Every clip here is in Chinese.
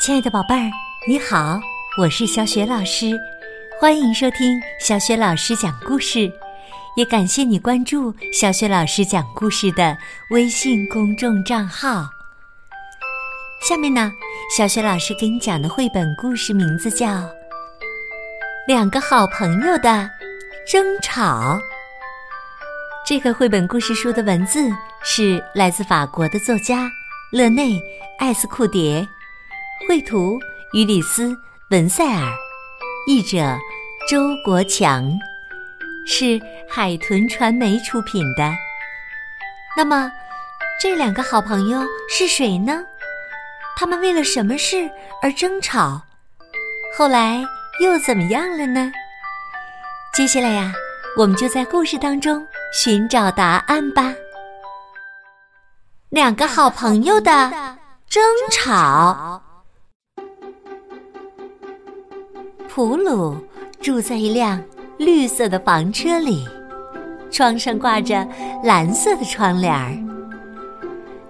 亲爱的宝贝儿，你好，我是小雪老师，欢迎收听小雪老师讲故事，也感谢你关注小雪老师讲故事的微信公众账号。下面呢，小雪老师给你讲的绘本故事名字叫《两个好朋友的争吵》。这个绘本故事书的文字是来自法国的作家勒内·艾斯库蝶。绘图：于里斯·文塞尔，译者：周国强，是海豚传媒出品的。那么，这两个好朋友是谁呢？他们为了什么事而争吵？后来又怎么样了呢？接下来呀，我们就在故事当中寻找答案吧。两个好朋友的争吵。普鲁住在一辆绿色的房车里，窗上挂着蓝色的窗帘儿。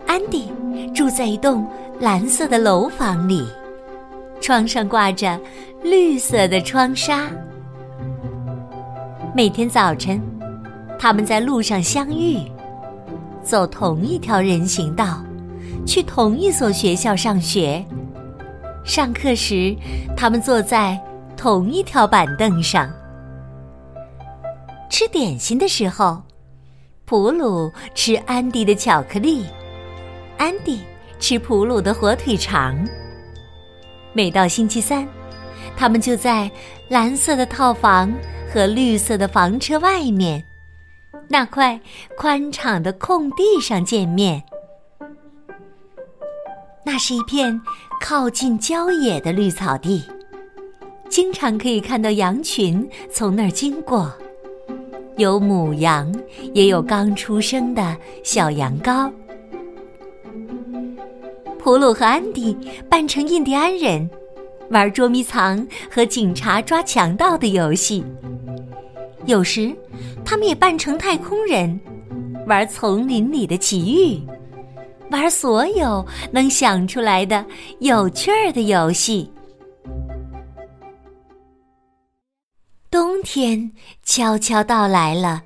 安迪住在一栋蓝色的楼房里，窗上挂着绿色的窗纱。每天早晨，他们在路上相遇，走同一条人行道，去同一所学校上学。上课时，他们坐在。同一条板凳上吃点心的时候，普鲁吃安迪的巧克力，安迪吃普鲁的火腿肠。每到星期三，他们就在蓝色的套房和绿色的房车外面那块宽敞的空地上见面。那是一片靠近郊野的绿草地。经常可以看到羊群从那儿经过，有母羊，也有刚出生的小羊羔。普鲁和安迪扮成印第安人，玩捉迷藏和警察抓强盗的游戏。有时，他们也扮成太空人，玩丛林里的奇遇，玩所有能想出来的有趣儿的游戏。冬天悄悄到来了。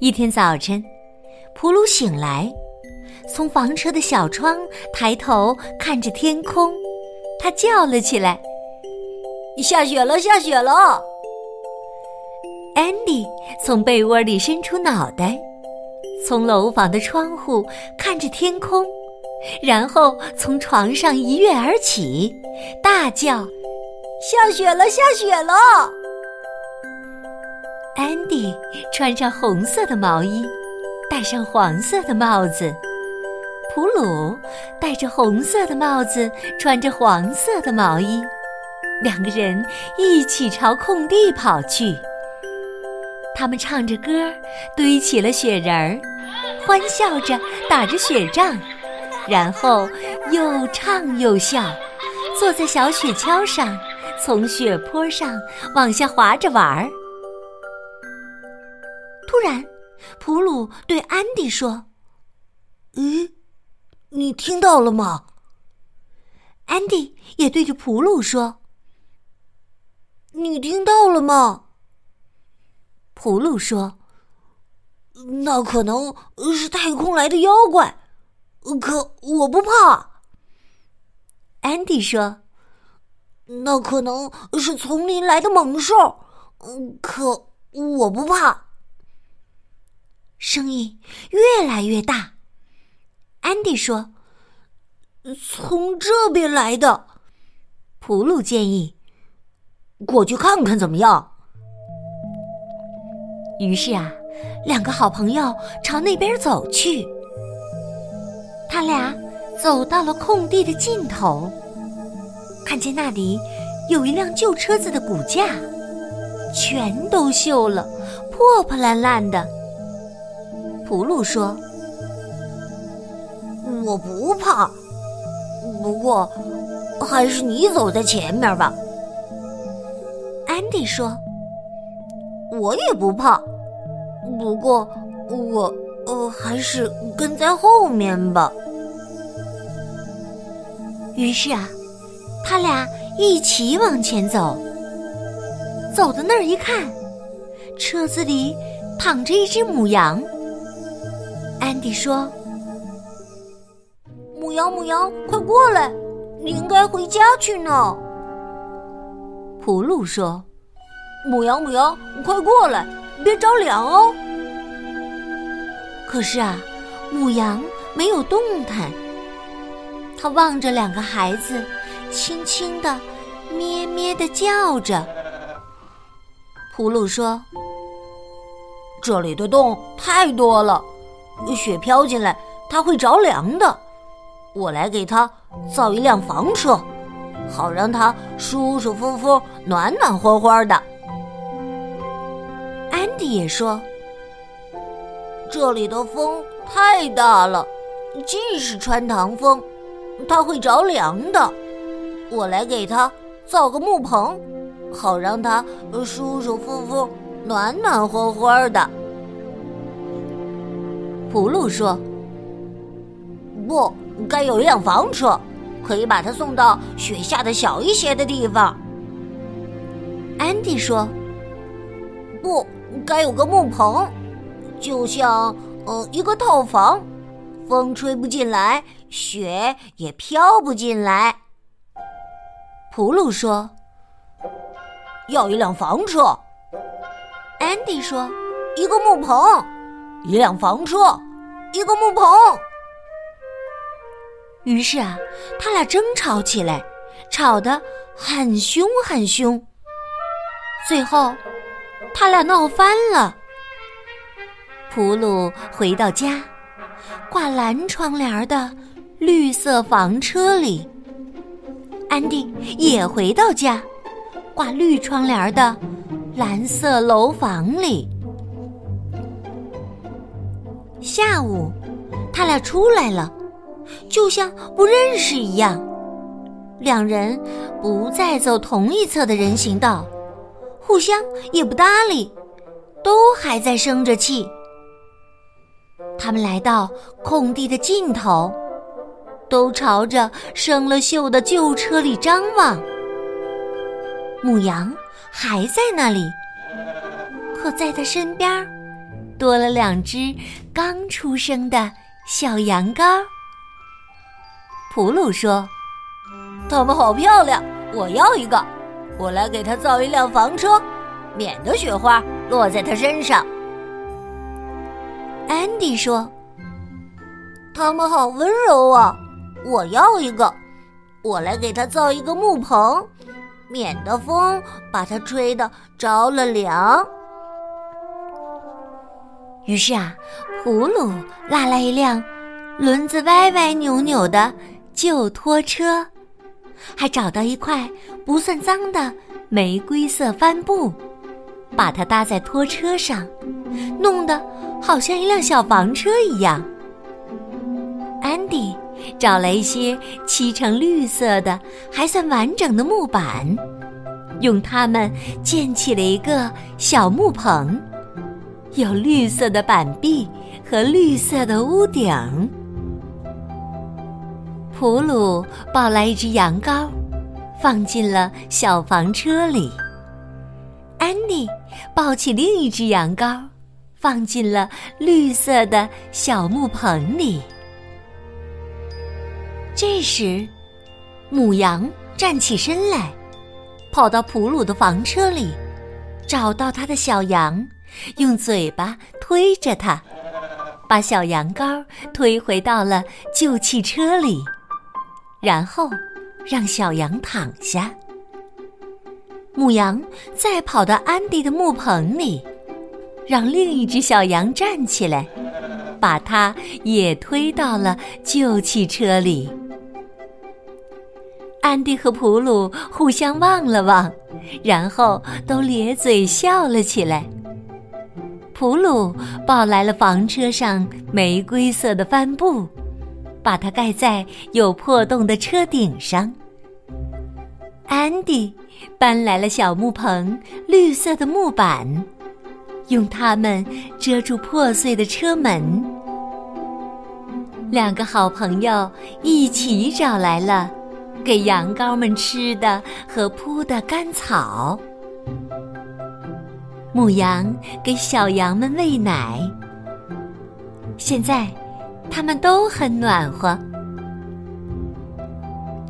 一天早晨，普鲁醒来，从房车的小窗抬头看着天空，他叫了起来：“下雪了，下雪了！”安迪从被窝里伸出脑袋，从楼房的窗户看着天空，然后从床上一跃而起，大叫。下雪了，下雪了！安迪穿上红色的毛衣，戴上黄色的帽子。普鲁戴着红色的帽子，穿着黄色的毛衣。两个人一起朝空地跑去。他们唱着歌，堆起了雪人儿，欢笑着打着雪仗，然后又唱又笑，坐在小雪橇上。从雪坡上往下滑着玩儿。突然，普鲁对安迪说：“咦，你听到了吗？”安迪也对着普鲁说：“你听到了吗？”普鲁说：“那可能是太空来的妖怪，可我不怕。”安迪说。那可能是丛林来的猛兽，可我不怕。声音越来越大，安迪说：“从这边来的。”普鲁建议：“过去看看怎么样？”于是啊，两个好朋友朝那边走去。他俩走到了空地的尽头。看见那里有一辆旧车子的骨架，全都锈了，破破烂烂的。普鲁说：“我不怕，不过还是你走在前面吧。”安迪说：“我也不怕，不过我呃还是跟在后面吧。”于是啊，他俩一起往前走。走到那儿一看，车子里躺着一只母羊。安迪说：“母羊，母羊，快过来，你应该回家去呢。”普鲁说：“母羊，母羊，快过来，别着凉哦。”可是啊，母羊没有动弹。它望着两个孩子，轻轻的咩咩的叫着。普鲁说：“这里的洞太多了，雪飘进来，它会着凉的。我来给它造一辆房车。”好让它舒舒服服、暖暖和和的。安迪也说：“这里的风太大了，尽是穿堂风，它会着凉的。我来给他造个木棚，好让他舒舒服服、暖暖和和的。”普鲁说：“不该有一辆房车。”可以把它送到雪下的小一些的地方。安迪说：“不该有个木棚，就像呃一个套房，风吹不进来，雪也飘不进来。”普鲁说：“要一辆房车。”安迪说：“一个木棚，一辆房车，一个木棚。”于是啊，他俩争吵起来，吵得很凶很凶。最后，他俩闹翻了。普鲁回到家，挂蓝窗帘的绿色房车里；安迪也回到家，挂绿窗帘的蓝色楼房里。下午，他俩出来了。就像不认识一样，两人不再走同一侧的人行道，互相也不搭理，都还在生着气。他们来到空地的尽头，都朝着生了锈的旧车里张望。母羊还在那里，可在它身边多了两只刚出生的小羊羔。普鲁说：“它们好漂亮，我要一个。我来给它造一辆房车，免得雪花落在它身上。”安迪说：“它们好温柔啊，我要一个。我来给它造一个木棚，免得风把它吹得着了凉。”于是啊，葫芦拉来一辆轮子歪歪扭扭的。旧拖车，还找到一块不算脏的玫瑰色帆布，把它搭在拖车上，弄得好像一辆小房车一样。安迪找来一些漆成绿色的、还算完整的木板，用它们建起了一个小木棚，有绿色的板壁和绿色的屋顶。普鲁抱来一只羊羔，放进了小房车里。安妮抱起另一只羊羔，放进了绿色的小木棚里。这时，母羊站起身来，跑到普鲁的房车里，找到他的小羊，用嘴巴推着它，把小羊羔推回到了旧汽车里。然后，让小羊躺下。母羊再跑到安迪的木棚里，让另一只小羊站起来，把它也推到了旧汽车里。安迪和普鲁互相望了望，然后都咧嘴笑了起来。普鲁抱来了房车上玫瑰色的帆布。把它盖在有破洞的车顶上。安迪搬来了小木棚、绿色的木板，用它们遮住破碎的车门。两个好朋友一起找来了给羊羔们吃的和铺的干草。母羊给小羊们喂奶。现在，它们都很暖和。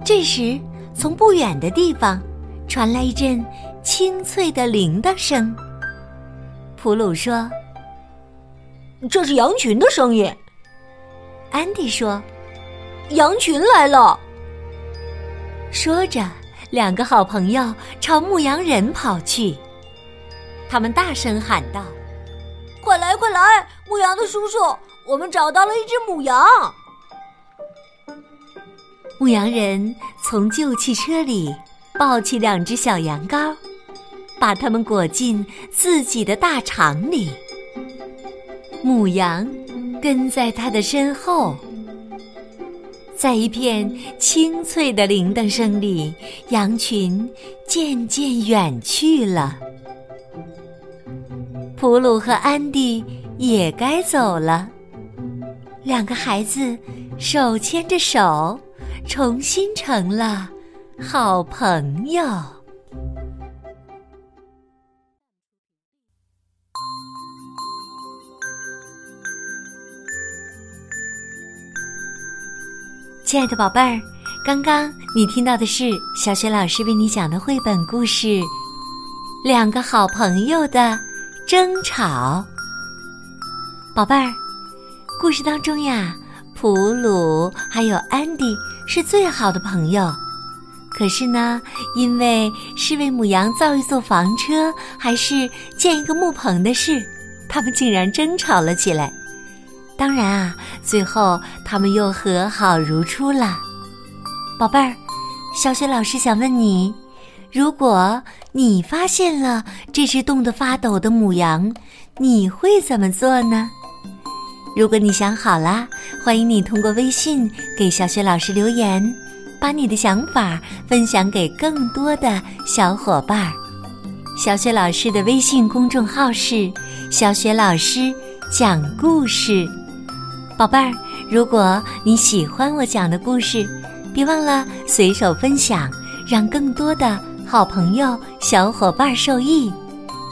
这时，从不远的地方传来一阵清脆的铃铛声。普鲁说：“这是羊群的声音。”安迪说：“羊群来了。”说着，两个好朋友朝牧羊人跑去。他们大声喊道：“快来，快来！牧羊的叔叔，我们找到了一只母羊。”牧羊人从旧汽车里抱起两只小羊羔，把它们裹进自己的大肠里。母羊跟在他的身后，在一片清脆的铃铛声里，羊群渐渐远去了。普鲁和安迪也该走了，两个孩子手牵着手，重新成了好朋友。亲爱的宝贝儿，刚刚你听到的是小雪老师为你讲的绘本故事《两个好朋友的》。争吵，宝贝儿，故事当中呀，普鲁还有安迪是最好的朋友。可是呢，因为是为母羊造一座房车，还是建一个木棚的事，他们竟然争吵了起来。当然啊，最后他们又和好如初了。宝贝儿，小雪老师想问你。如果你发现了这只冻得发抖的母羊，你会怎么做呢？如果你想好了，欢迎你通过微信给小雪老师留言，把你的想法分享给更多的小伙伴。小雪老师的微信公众号是“小雪老师讲故事”。宝贝儿，如果你喜欢我讲的故事，别忘了随手分享，让更多的。好朋友、小伙伴受益，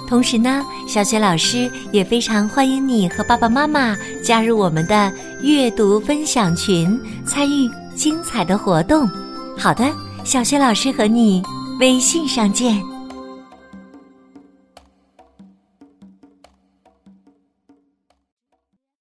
同时呢，小雪老师也非常欢迎你和爸爸妈妈加入我们的阅读分享群，参与精彩的活动。好的，小雪老师和你微信上见。